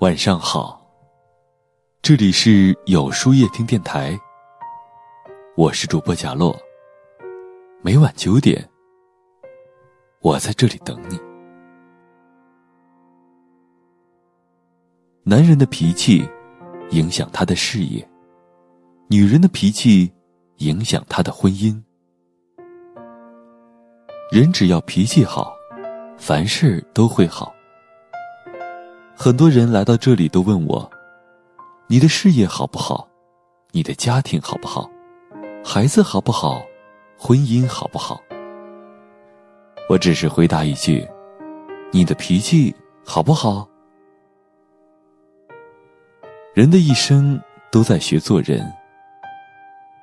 晚上好，这里是有书夜听电台，我是主播贾洛。每晚九点，我在这里等你。男人的脾气影响他的事业，女人的脾气影响他的婚姻。人只要脾气好，凡事都会好。很多人来到这里都问我：“你的事业好不好？你的家庭好不好？孩子好不好？婚姻好不好？”我只是回答一句：“你的脾气好不好？”人的一生都在学做人，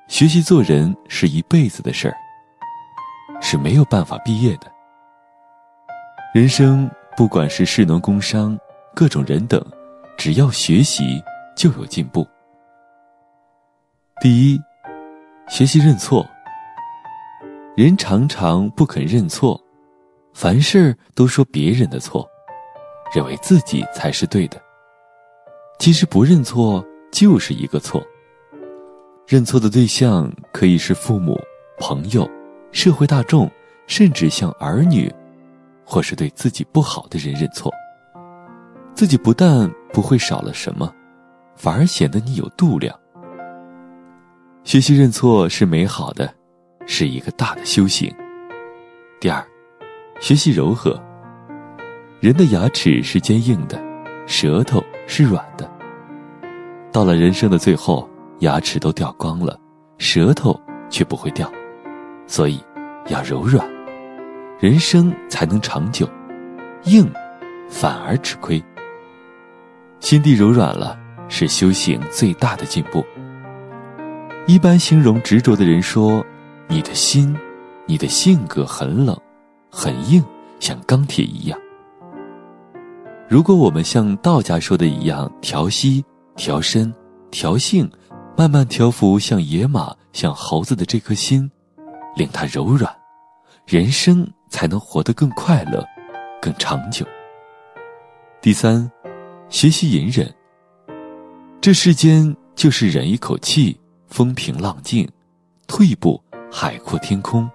学习做人是一辈子的事儿，是没有办法毕业的。人生不管是士农工商。各种人等，只要学习就有进步。第一，学习认错。人常常不肯认错，凡事都说别人的错，认为自己才是对的。其实不认错就是一个错。认错的对象可以是父母、朋友、社会大众，甚至像儿女，或是对自己不好的人认错。自己不但不会少了什么，反而显得你有度量。学习认错是美好的，是一个大的修行。第二，学习柔和。人的牙齿是坚硬的，舌头是软的。到了人生的最后，牙齿都掉光了，舌头却不会掉，所以要柔软，人生才能长久。硬，反而吃亏。心地柔软了，是修行最大的进步。一般形容执着的人说：“你的心，你的性格很冷，很硬，像钢铁一样。”如果我们像道家说的一样，调息、调身、调性，慢慢调服像野马、像猴子的这颗心，令它柔软，人生才能活得更快乐、更长久。第三。学习隐忍。这世间就是忍一口气，风平浪静；退一步，海阔天空。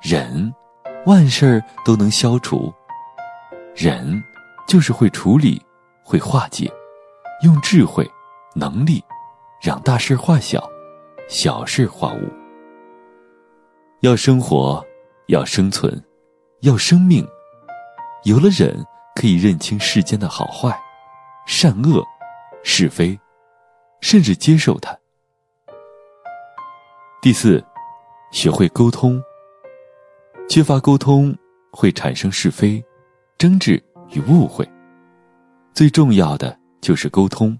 忍，万事儿都能消除。忍，就是会处理，会化解，用智慧、能力，让大事化小，小事化无。要生活，要生存，要生命。有了忍，可以认清世间的好坏。善恶、是非，甚至接受它。第四，学会沟通。缺乏沟通会产生是非、争执与误会。最重要的就是沟通，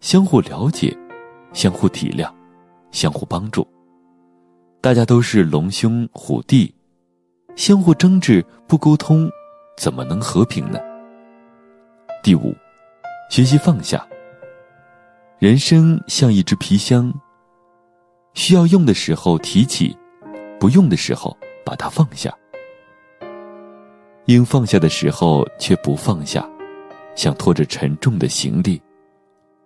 相互了解，相互体谅，相互帮助。大家都是龙兄虎弟，相互争执不沟通，怎么能和平呢？第五。学习放下。人生像一只皮箱，需要用的时候提起，不用的时候把它放下。应放下的时候却不放下，像拖着沉重的行李，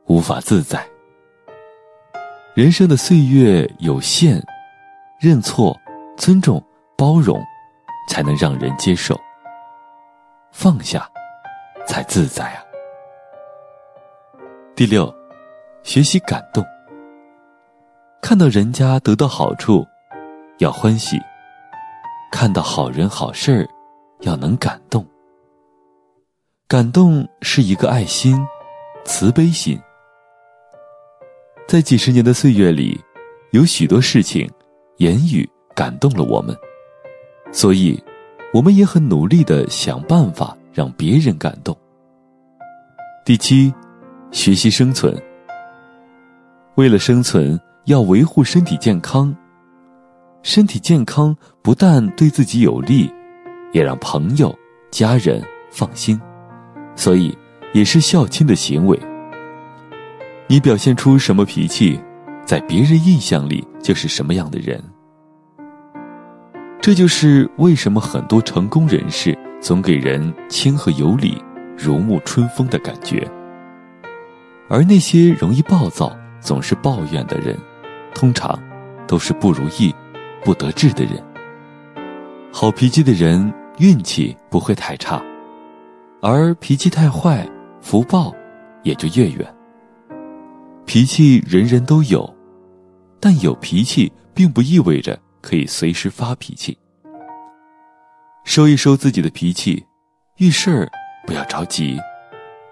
无法自在。人生的岁月有限，认错、尊重、包容，才能让人接受。放下，才自在啊。第六，学习感动。看到人家得到好处，要欢喜；看到好人好事儿，要能感动。感动是一个爱心、慈悲心。在几十年的岁月里，有许多事情、言语感动了我们，所以，我们也很努力的想办法让别人感动。第七。学习生存，为了生存，要维护身体健康。身体健康不但对自己有利，也让朋友、家人放心，所以也是孝亲的行为。你表现出什么脾气，在别人印象里就是什么样的人。这就是为什么很多成功人士总给人谦和有礼、如沐春风的感觉。而那些容易暴躁、总是抱怨的人，通常都是不如意、不得志的人。好脾气的人运气不会太差，而脾气太坏，福报也就越远。脾气人人都有，但有脾气并不意味着可以随时发脾气。收一收自己的脾气，遇事儿不要着急，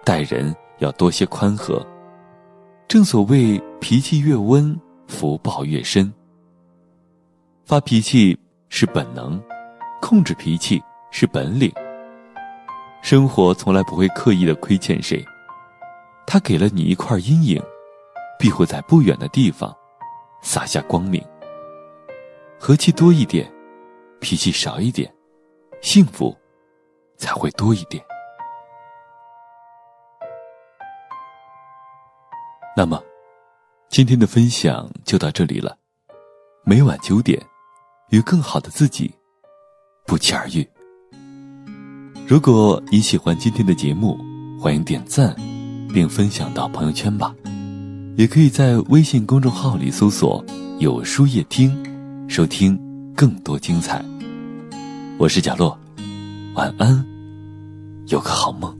待人要多些宽和。正所谓脾气越温，福报越深。发脾气是本能，控制脾气是本领。生活从来不会刻意的亏欠谁，他给了你一块阴影，必会在不远的地方洒下光明。和气多一点，脾气少一点，幸福才会多一点。那么，今天的分享就到这里了。每晚九点，与更好的自己不期而遇。如果你喜欢今天的节目，欢迎点赞并分享到朋友圈吧。也可以在微信公众号里搜索“有书夜听”，收听更多精彩。我是贾洛，晚安，有个好梦。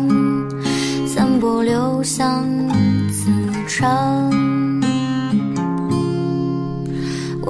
波流向磁场，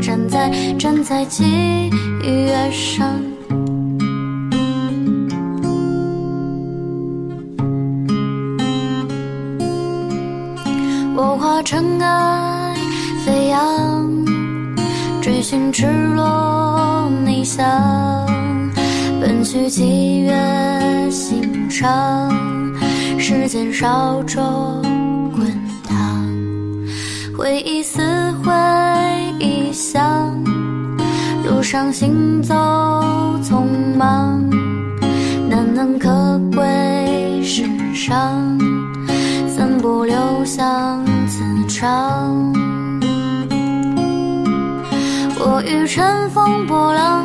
站在站在七月上。我化尘埃飞扬，追寻赤裸逆翔，奔去七月心肠，时间烧灼滚烫，回忆撕毁异乡，路上行走匆忙，难能可贵世上，散播留香。长，我欲乘风破浪，